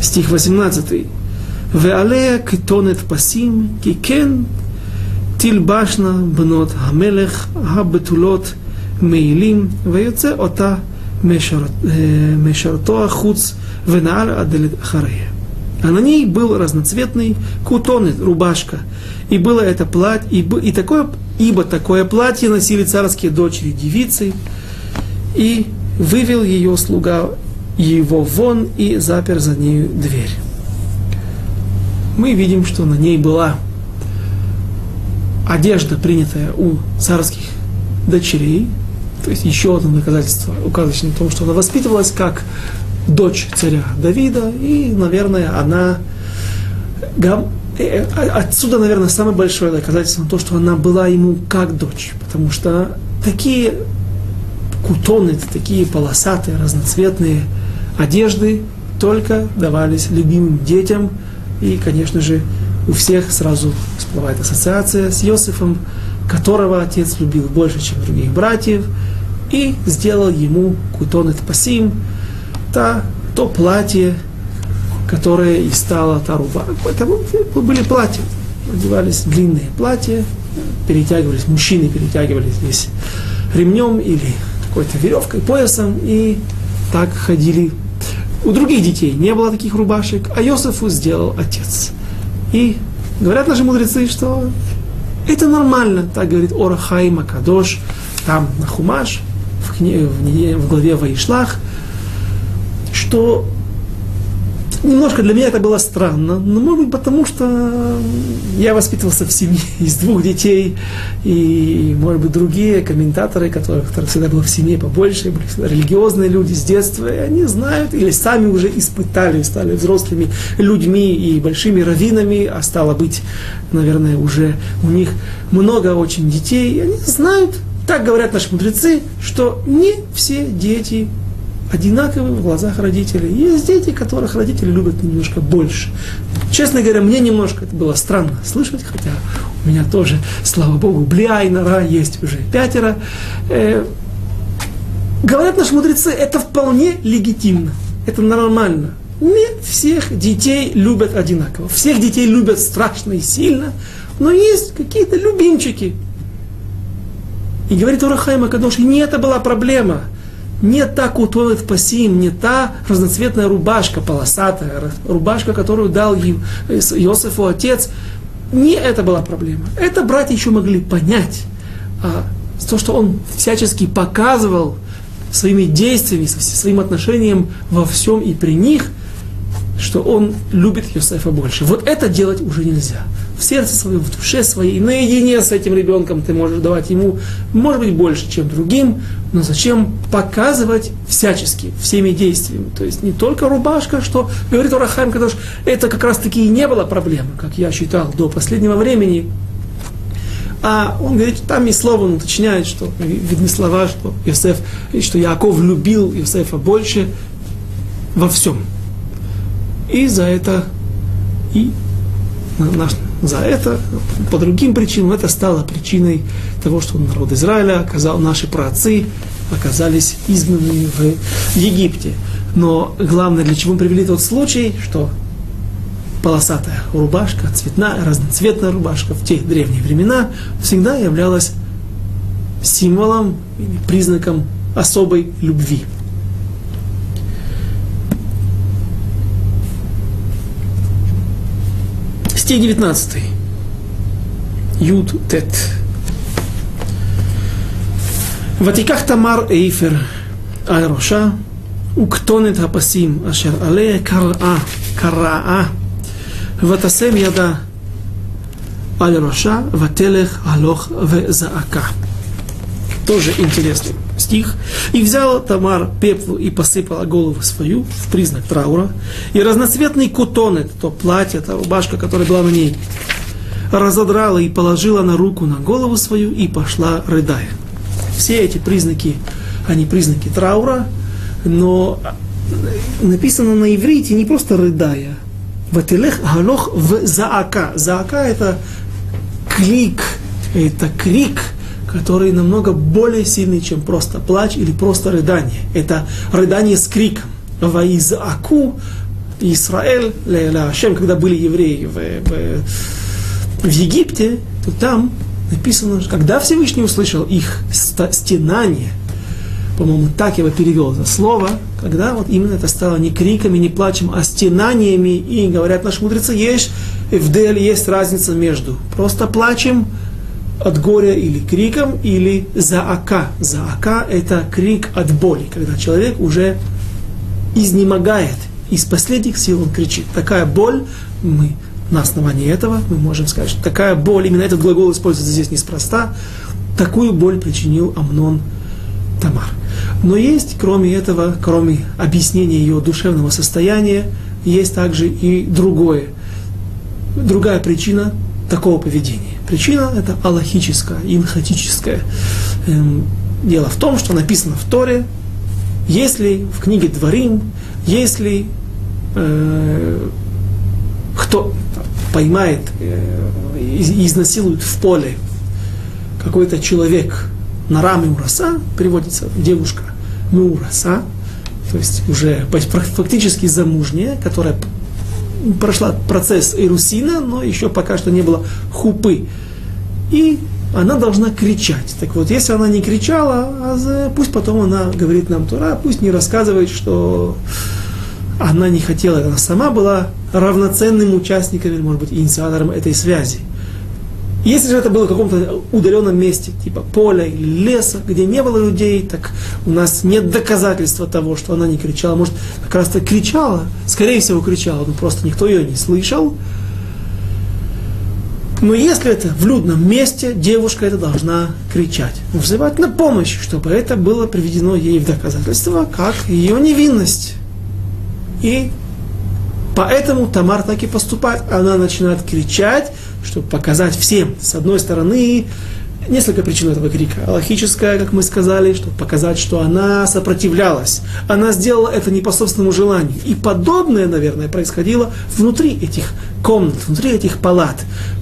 Стих 18. Веалея китонет пасим кикен тильбашна бнот хамелех хабетулот мейлим ваюце ота мешартоа э, хуц венаар аделит харея. А на ней был разноцветный кутонет, рубашка. И было это платье, и, и такое ибо такое платье носили царские дочери девицы, и вывел ее слуга его вон и запер за нею дверь. Мы видим, что на ней была одежда, принятая у царских дочерей, то есть еще одно доказательство, указывающее на то, что она воспитывалась как дочь царя Давида, и, наверное, она... Э, э, отсюда, наверное, самое большое доказательство то, что она была ему как дочь, потому что такие кутоны, такие полосатые, разноцветные одежды только давались любимым детям, и, конечно же, у всех сразу всплывает ассоциация с Иосифом, которого отец любил больше, чем других братьев, и сделал ему кутон пасим, та, то платье, которое и стало та руба. Это были платья, одевались длинные платья, перетягивались, мужчины перетягивались здесь ремнем или какой-то веревкой, поясом, и так ходили. У других детей не было таких рубашек, а Йосифу сделал отец. И говорят наши мудрецы, что это нормально, так говорит Орахайма Кадош, там на Хумаш, в, кни, в главе Ваишлах, что немножко для меня это было странно, но может быть потому, что я воспитывался в семье (laughs) из двух детей, и, может быть, другие комментаторы, которых, которых всегда было в семье побольше, были религиозные люди с детства, и они знают или сами уже испытали, стали взрослыми людьми и большими раввинами, а стало быть, наверное, уже у них много очень детей, и они знают, так говорят наши мудрецы, что не все дети одинаковы в глазах родителей. Есть дети, которых родители любят немножко больше. Честно говоря, мне немножко это было странно слышать, хотя у меня тоже, слава Богу, Блиа и Нора есть уже пятеро. Э, говорят наши мудрецы, это вполне легитимно, это нормально. Не всех детей любят одинаково. Всех детей любят страшно и сильно, но есть какие-то любимчики. И говорит Урахайма Кадош, не это была проблема. Не та кутоет пасим, не та разноцветная рубашка, полосатая рубашка, которую дал им Иосифу отец. Не это была проблема. Это братья еще могли понять. А то, что он всячески показывал своими действиями, своим отношением во всем и при них, что он любит Йосефа больше. Вот это делать уже нельзя. В сердце своем, в душе своей, наедине с этим ребенком ты можешь давать ему, может быть, больше, чем другим, но зачем показывать всячески, всеми действиями. То есть не только рубашка, что говорит Урахайм Кадош, это как раз таки и не было проблемы, как я считал до последнего времени, а он говорит, там и слово он уточняет, что видны слова, что Иосиф, что Яков любил Иосифа больше во всем. И за это, и за это, по другим причинам, это стало причиной того, что народ Израиля оказал, наши праотцы оказались изгнанными в Египте. Но главное, для чего мы привели тот случай, что полосатая рубашка, цветная, разноцветная рубашка в те древние времена всегда являлась символом признаком особой любви. Стих 19. Юд Тет. Ватиках Тамар Эйфер Аль-Роша Уктонет Хапасим Ашер Алея Караа Караа Ватасем Яда Аль-Роша Вателех Алох Везаака. Тоже интересный стих. И взял Тамар пеплу и посыпала голову свою в признак траура. И разноцветный кутон, это то платье, та рубашка, которая была на ней, разодрала и положила на руку на голову свою и пошла рыдая. Все эти признаки, они признаки траура, но написано на иврите не просто рыдая, Вателех галох в заака. Заака это крик, это крик, который намного более сильный, чем просто плач или просто рыдание. Это рыдание с криком. Ваизааку Израиль, Лашем, когда были евреи в, в, в Египте, то там написано, когда Всевышний услышал их стенание, по-моему, так я бы перевел это слово, когда вот именно это стало не криками, не плачем, а стенаниями, и говорят наши мудрецы, есть в деле есть разница между просто плачем от горя или криком, или заака. Заака – это крик от боли, когда человек уже изнемогает, из последних сил он кричит. Такая боль, мы на основании этого мы можем сказать, что такая боль, именно этот глагол используется здесь неспроста, такую боль причинил Амнон Тамар. Но есть, кроме этого, кроме объяснения ее душевного состояния, есть также и другое, другая причина такого поведения. Причина это аллахическая, инхатическая. Эм, дело в том, что написано в Торе, если в книге Дворим, если э, кто поймает э, изнасилует в поле какой-то человек на раме ураса, переводится девушка мураса, то есть уже фактически замужняя, которая прошла процесс Ирусина, но еще пока что не было хупы. И она должна кричать. Так вот, если она не кричала, а пусть потом она говорит нам Тура, пусть не рассказывает, что она не хотела, она сама была равноценным участником, или, может быть, инициатором этой связи. Если же это было в каком-то удаленном месте, типа поля или леса, где не было людей, так у нас нет доказательства того, что она не кричала. Может, как раз-то кричала, скорее всего, кричала, но просто никто ее не слышал. Но если это в людном месте, девушка это должна кричать, взывать на помощь, чтобы это было приведено ей в доказательство, как ее невинность. И поэтому Тамар так и поступает. Она начинает кричать, чтобы показать всем, с одной стороны, несколько причин этого крика. Логическая, как мы сказали, чтобы показать, что она сопротивлялась. Она сделала это не по собственному желанию. И подобное, наверное, происходило внутри этих комнат, внутри этих палат,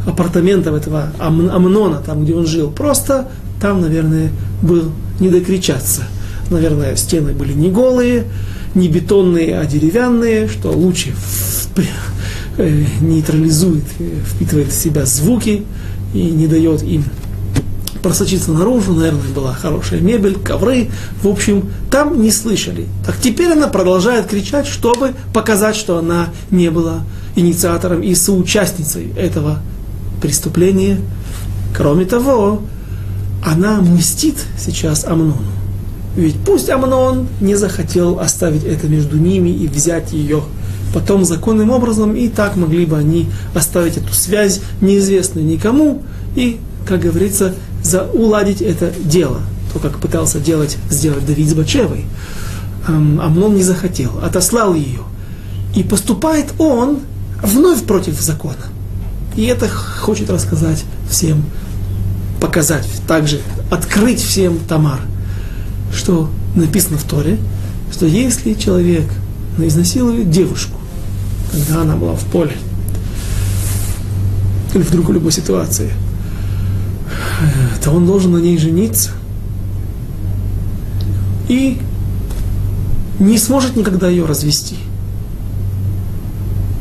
апартаментов этого Амнона, там, где он жил. Просто там, наверное, был не докричаться. Наверное, стены были не голые, не бетонные, а деревянные, что лучше э, нейтрализует, э, впитывает в себя звуки и не дает им просочиться наружу, наверное, была хорошая мебель, ковры, в общем, там не слышали. Так теперь она продолжает кричать, чтобы показать, что она не была инициатором и соучастницей этого преступления. Кроме того, она мстит сейчас Амнону. Ведь пусть Амнон не захотел оставить это между ними и взять ее потом законным образом, и так могли бы они оставить эту связь неизвестную никому, и, как говорится, за, уладить это дело. То, как пытался делать, сделать Давид с Бачевой. Амнон не захотел, отослал ее. И поступает он вновь против закона. И это хочет рассказать всем, показать, также открыть всем Тамар, что написано в Торе, что если человек изнасилует девушку, когда она была в поле, или в другой любой ситуации, то он должен на ней жениться. И не сможет никогда ее развести.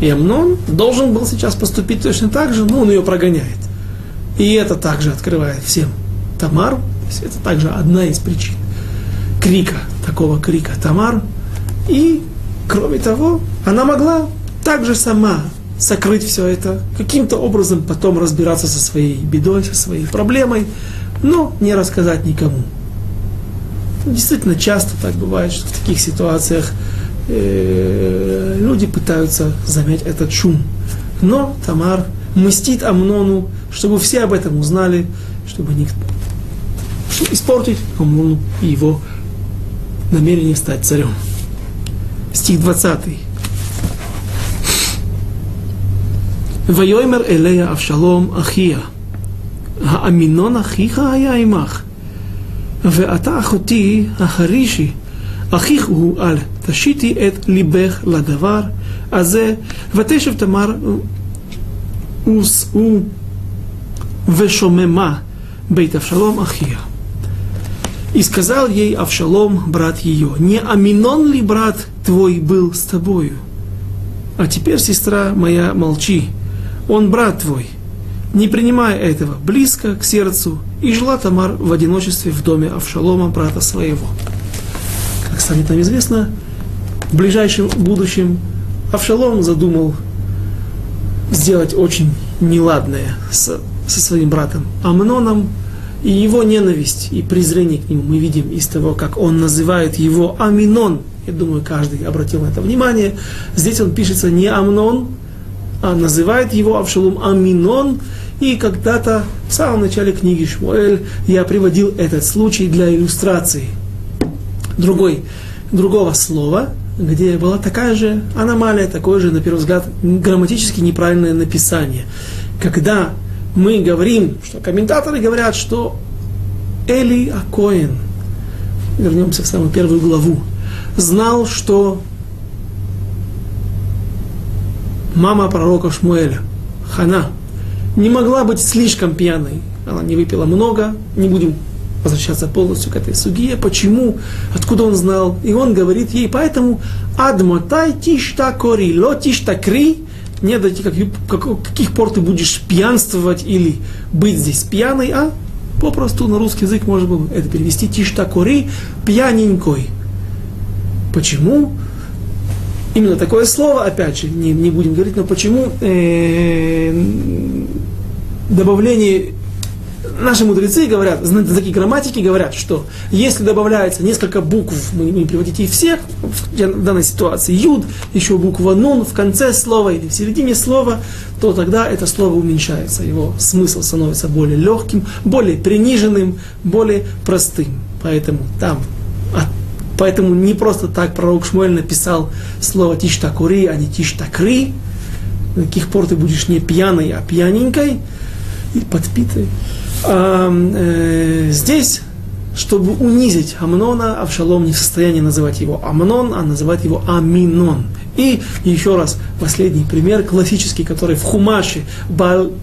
И Амнон должен был сейчас поступить точно так же, но он ее прогоняет. И это также открывает всем Тамар. То есть это также одна из причин крика, такого крика Тамар. И, кроме того, она могла также сама сокрыть все это, каким-то образом потом разбираться со своей бедой, со своей проблемой, но не рассказать никому. Действительно, часто так бывает, что в таких ситуациях э, люди пытаются замять этот шум. Но Тамар мстит Амнону, чтобы все об этом узнали, чтобы никто чтобы испортить Амнону и его намерение стать царем. Стих 20. ויאמר אליה אבשלום אחיה, האמינון אחיך היה עמך, ואתה אחותי החרישי, אחיך הוא על תשיתי את ליבך לדבר הזה, ותשב תמר וסעו ושוממה бейт Авшалом Ахия. И сказал ей Авшалом, брат ее, не Аминон ли брат твой был с тобою? А теперь, сестра моя, молчи, он брат твой. Не принимай этого близко к сердцу, и жила Тамар в одиночестве в доме Авшалома, брата своего. Как станет нам известно, в ближайшем будущем Авшалом задумал сделать очень неладное с, со своим братом Амноном, и его ненависть и презрение к нему мы видим из того, как он называет его Аминон. Я думаю, каждый обратил на это внимание. Здесь он пишется не Амнон, а называет его Авшалум Аминон. И когда-то в самом начале книги Шмуэль я приводил этот случай для иллюстрации другой, другого слова, где была такая же аномалия, такое же, на первый взгляд, грамматически неправильное написание. Когда мы говорим, что комментаторы говорят, что Эли Акоин, вернемся в самую первую главу, знал, что мама пророка Шмуэля, Хана, не могла быть слишком пьяной. Она не выпила много, не будем возвращаться полностью к этой суге. Почему? Откуда он знал? И он говорит ей, поэтому адмотай тишта кори, ло тишта кри, не дойти, как, как, каких пор ты будешь пьянствовать или быть здесь пьяной, а попросту на русский язык можно было это перевести тишта кори, пьяненькой. Почему? Именно такое слово, опять же, не, не будем говорить, но почему э, добавление наши мудрецы говорят, знатоки грамматики говорят, что если добавляется несколько букв, мы не будем приводить их всех, в данной ситуации юд, еще буква нун в конце слова или в середине слова, то тогда это слово уменьшается, его смысл становится более легким, более приниженным, более простым. Поэтому там Поэтому не просто так пророк Шмуэль написал слово тиштакури, а не тиштакри. До каких пор ты будешь не пьяной, а пьяненькой и подпитой. А, э, здесь, чтобы унизить Амнона, Авшалом не в состоянии называть его Амнон, а называть его Аминон. И еще раз, последний пример, классический, который в Хумаше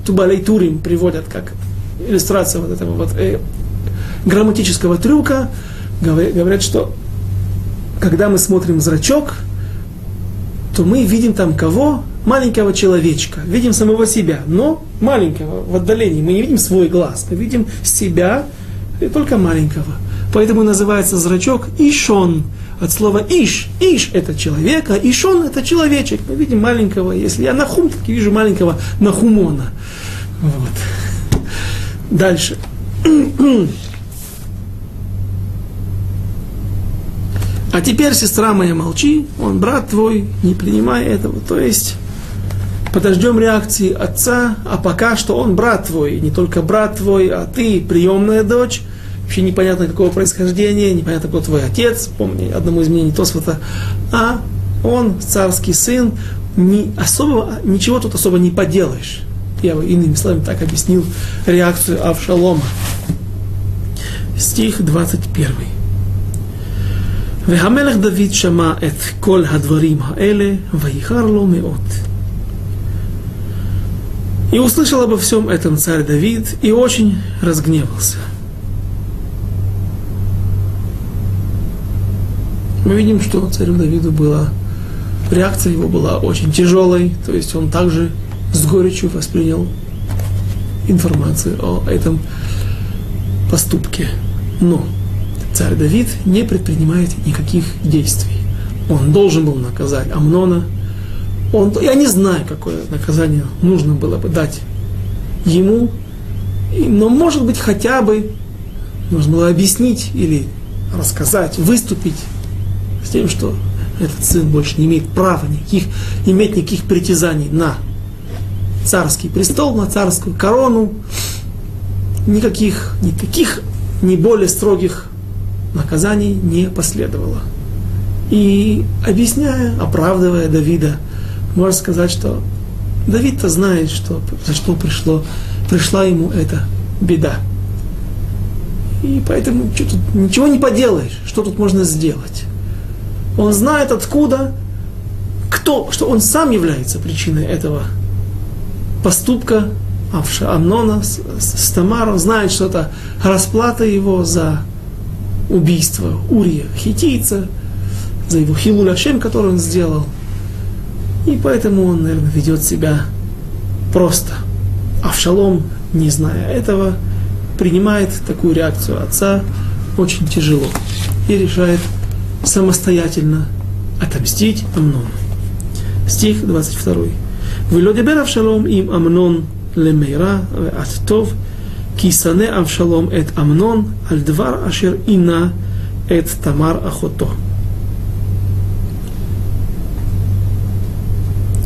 Тубалей Турим приводят как иллюстрация вот этого вот э, грамматического трюка, говорят, что когда мы смотрим зрачок, то мы видим там кого? Маленького человечка. Видим самого себя, но маленького в отдалении. Мы не видим свой глаз, мы видим себя и только маленького. Поэтому называется зрачок Ишон. От слова Иш. Иш – это человек, а Ишон – это человечек. Мы видим маленького, если я Нахум, так вижу маленького Нахумона. Вот. Дальше. А теперь, сестра моя, молчи, он брат твой, не принимай этого. То есть, подождем реакции отца, а пока что он брат твой, не только брат твой, а ты приемная дочь, вообще непонятно какого происхождения, непонятно кто твой отец, помни одному из мнений Тосфота, а он царский сын, не, особо, ничего тут особо не поделаешь. Я иными словами так объяснил реакцию Авшалома. Стих 21. והמלך דוד שמע את כל הדברים האלה, וייחר לו מאוד. И услышал обо всем этом царь Давид и очень разгневался. Мы видим, что царю Давиду была, реакция его была очень тяжелой, то есть он также с горечью воспринял информацию о этом поступке. Но царь Давид не предпринимает никаких действий. Он должен был наказать Амнона. Он, я не знаю, какое наказание нужно было бы дать ему, но, может быть, хотя бы нужно было объяснить или рассказать, выступить с тем, что этот сын больше не имеет права никаких, иметь никаких притязаний на царский престол, на царскую корону, никаких, никаких, не более строгих наказаний не последовало. И объясняя, оправдывая Давида, можно сказать, что Давид-то знает, что, за что пришло, пришла ему эта беда. И поэтому что тут, ничего не поделаешь, что тут можно сделать. Он знает откуда, кто, что он сам является причиной этого поступка Авша Амнона с, с, с Тамаром, знает, что это расплата его за убийство Урия Хитийца, за его хилуль Ашем, который он сделал. И поэтому он, наверное, ведет себя просто. А в шалом, не зная этого, принимает такую реакцию отца очень тяжело и решает самостоятельно отомстить Амнону. Стих 22. Вилодебер Авшалом им Амнон лемейра аттов, кисане Авшалом эт Амнон альдвар ашер ина эт Тамар ахото».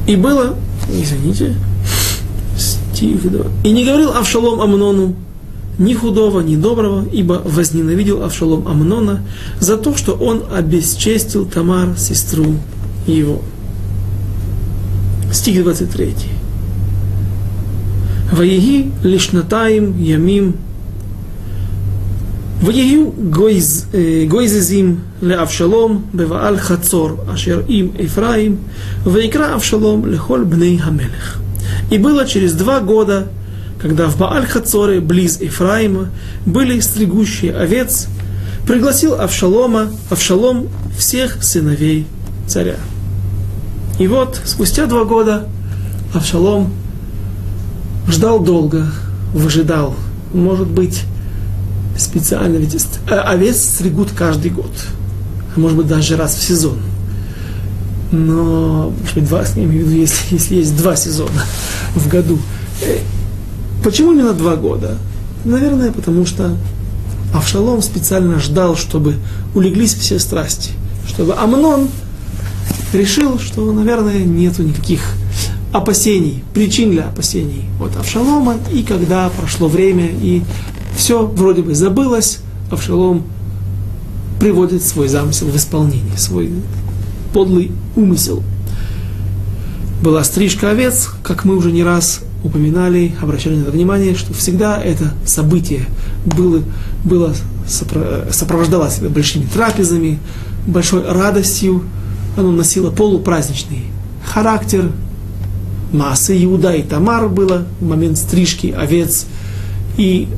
И было, извините, стих 2. И не говорил Авшалом Амнону, ни худого, ни доброго, ибо возненавидел Авшалом Амнона за то, что он обесчестил Тамар, сестру его. Стих 23. Ваеги лишнатаим ямим ויהיו גויז, גויזזים לאבשלום בבעל חצור, אשר עם אפרים, ויקרא אבשלום לכל בני המלך. И было через два года, когда в Бааль-Хацоре, близ Ефраима, были стригущие овец, пригласил Авшалома, Авшалом всех сыновей царя. И вот, спустя два года, Авшалом ждал долго, выжидал. Может быть, специально, ведь э, овец стригут каждый год. Может быть, даже раз в сезон. Но, может быть, два, если, если есть два сезона в году. Э, почему именно два года? Наверное, потому что Авшалом специально ждал, чтобы улеглись все страсти. Чтобы Амнон решил, что, наверное, нету никаких опасений, причин для опасений от Авшалома, и когда прошло время, и все вроде бы забылось, Авшалом приводит свой замысел в исполнение, свой подлый умысел. Была стрижка овец, как мы уже не раз упоминали, обращали на это внимание, что всегда это событие было, было сопровождалось большими трапезами, большой радостью, оно носило полупраздничный характер, массы Иуда и Тамар было в момент стрижки овец. И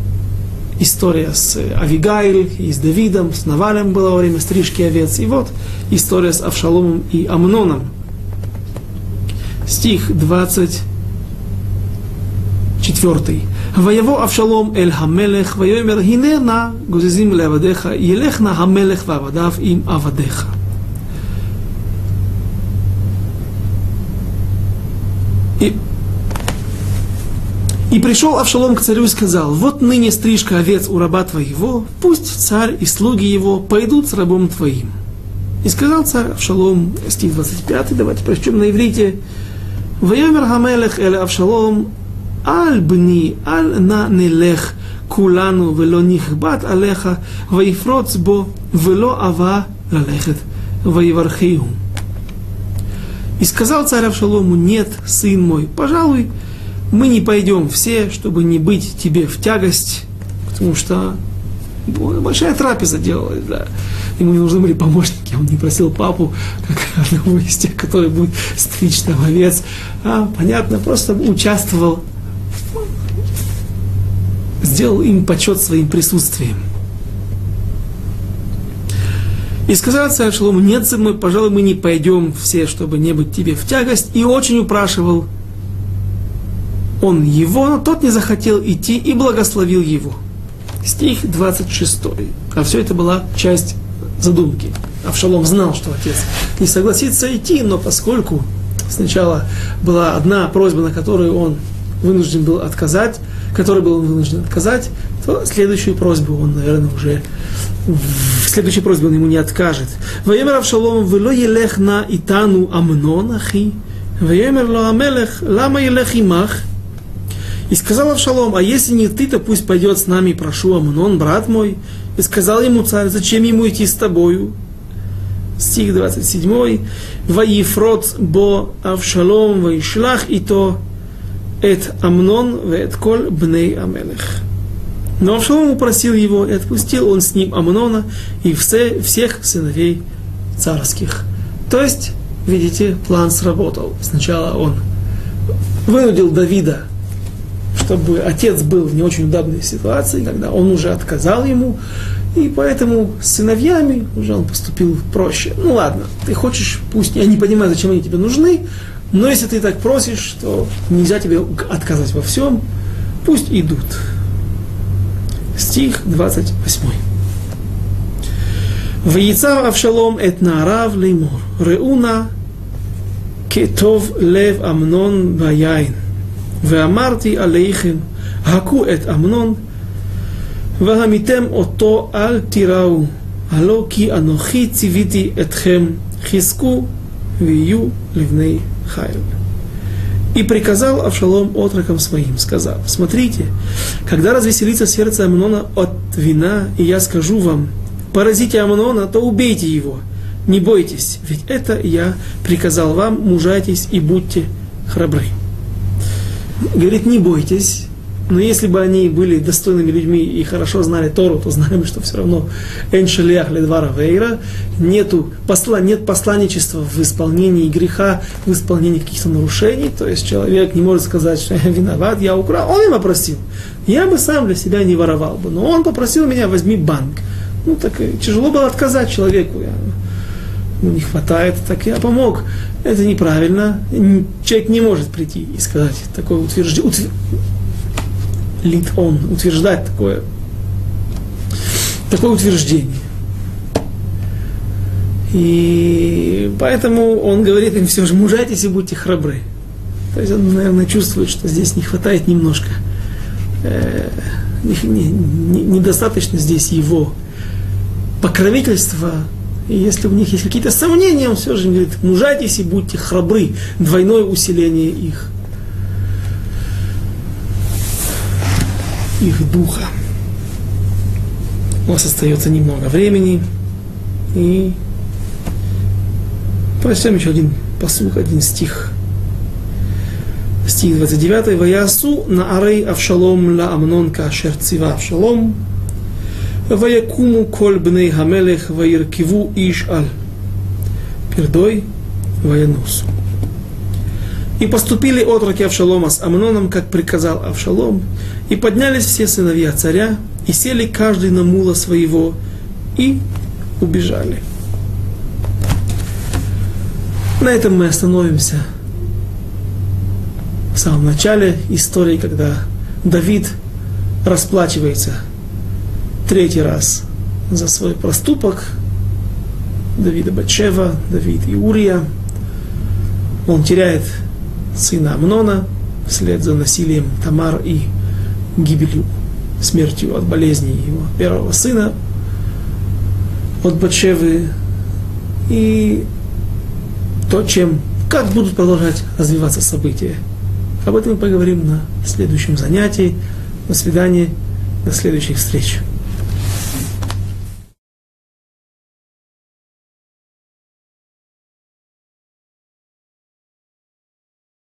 история с э, Авигайль и с Давидом, с Навалем было во время стрижки овец, и вот история с Авшаломом и Амноном. Стих 24. Ваево Авшалом эль хамелех, воемер хинена гузизим Левадеха, елех на хамелех вавадав им авадеха». И и пришел Авшалом к царю и сказал, «Вот ныне стрижка овец у раба твоего, пусть царь и слуги его пойдут с рабом твоим». И сказал царь Авшалом, стих 25, давайте прочтем на иврите, «Вайомер хамелех эле Авшалом, аль бни, аль на нелех, кулану вело нихбат алеха, ваифроц бо, вело ава лалехет, ваивархею». И сказал царь Авшалому, «Нет, сын мой, пожалуй, мы не пойдем все, чтобы не быть тебе в тягость, потому что большая трапеза делалась, да. Ему не нужны были помощники, он не просил папу, как одного из тех, который будет стричь там овец. А, понятно, просто участвовал, сделал им почет своим присутствием. И сказал царь Шалому, нет, мы, пожалуй, мы не пойдем все, чтобы не быть тебе в тягость, и очень упрашивал – он его, но тот не захотел идти и благословил его. Стих 26. А все это была часть задумки. Авшалом знал, что отец не согласится идти, но поскольку сначала была одна просьба, на которую он вынужден был отказать, которой был вынужден отказать, то следующую просьбу он, наверное, уже в следующей просьбе он ему не откажет. Ваемер Авшалом, вело елех на итану амнон ахи, ваемер ло лама елех имах, и сказал Авшалом, а если не ты, то пусть пойдет с нами, прошу Амнон, брат мой. И сказал ему царь, зачем ему идти с тобою? Стих 27. Ваифрот бо Авшалом ваишлах и то эт Амнон вет коль бней Амелех. Но Авшалом упросил его и отпустил он с ним Амнона и все, всех сыновей царских. То есть, видите, план сработал. Сначала он вынудил Давида чтобы отец был в не очень удобной ситуации, когда он уже отказал ему, и поэтому с сыновьями уже он поступил проще. Ну ладно, ты хочешь, пусть я не понимаю, зачем они тебе нужны, но если ты так просишь, то нельзя тебе отказать во всем, пусть идут. Стих 28. Вейцар Авшалом эт Нарав леймор, Реуна кетов лев амнон баяйн. ואמרתי עליכם, הכו את אמנון, והמיתם אותו אל תיראו, הלא כי אנוכי ציוויתי אתכם, חזקו ויהיו לבני חיל. И приказал Авшалом отрокам своим, сказав, смотрите, когда развеселится сердце Амнона от вина, и я скажу вам, поразите Амнона, то убейте его, не бойтесь, ведь это я приказал вам, мужайтесь и будьте храбры говорит, не бойтесь, но если бы они были достойными людьми и хорошо знали Тору, то знали бы, что все равно эншелях ледвара вейра, нету посла, нет посланничества в исполнении греха, в исполнении каких-то нарушений, то есть человек не может сказать, что я виноват, я украл, он им попросил. Я бы сам для себя не воровал бы, но он попросил меня, возьми банк. Ну так тяжело было отказать человеку. Я, не хватает, так я помог. Это неправильно. Человек не может прийти и сказать такое утверждение. Утвер... Лид он, утверждать такое, такое утверждение. И поэтому он говорит им все же, мужайтесь и будьте храбры. То есть он, наверное, чувствует, что здесь не хватает немножко, э, не, не, недостаточно здесь его покровительства, и если у них есть какие-то сомнения, он все же говорит, мужайтесь и будьте храбры. Двойное усиление их. Их духа. У вас остается немного времени. И прочтем еще один посух, один стих. Стих 29. «Ваясу на арей Авшалом ла Амнон кашер цива Авшалом» Ваякуму коль бней гамелех ваиркиву иш аль. Пердой ваянусу. И поступили отроки Авшалома с Амноном, как приказал Авшалом, и поднялись все сыновья царя, и сели каждый на мула своего, и убежали. На этом мы остановимся. В самом начале истории, когда Давид расплачивается – третий раз за свой проступок, Давида Бачева, Давид и Урия. Он теряет сына Амнона вслед за насилием Тамар и гибелью, смертью от болезни его первого сына, от Бачевы. И то, чем, как будут продолжать развиваться события. Об этом мы поговорим на следующем занятии. До свидания, до следующих встреч.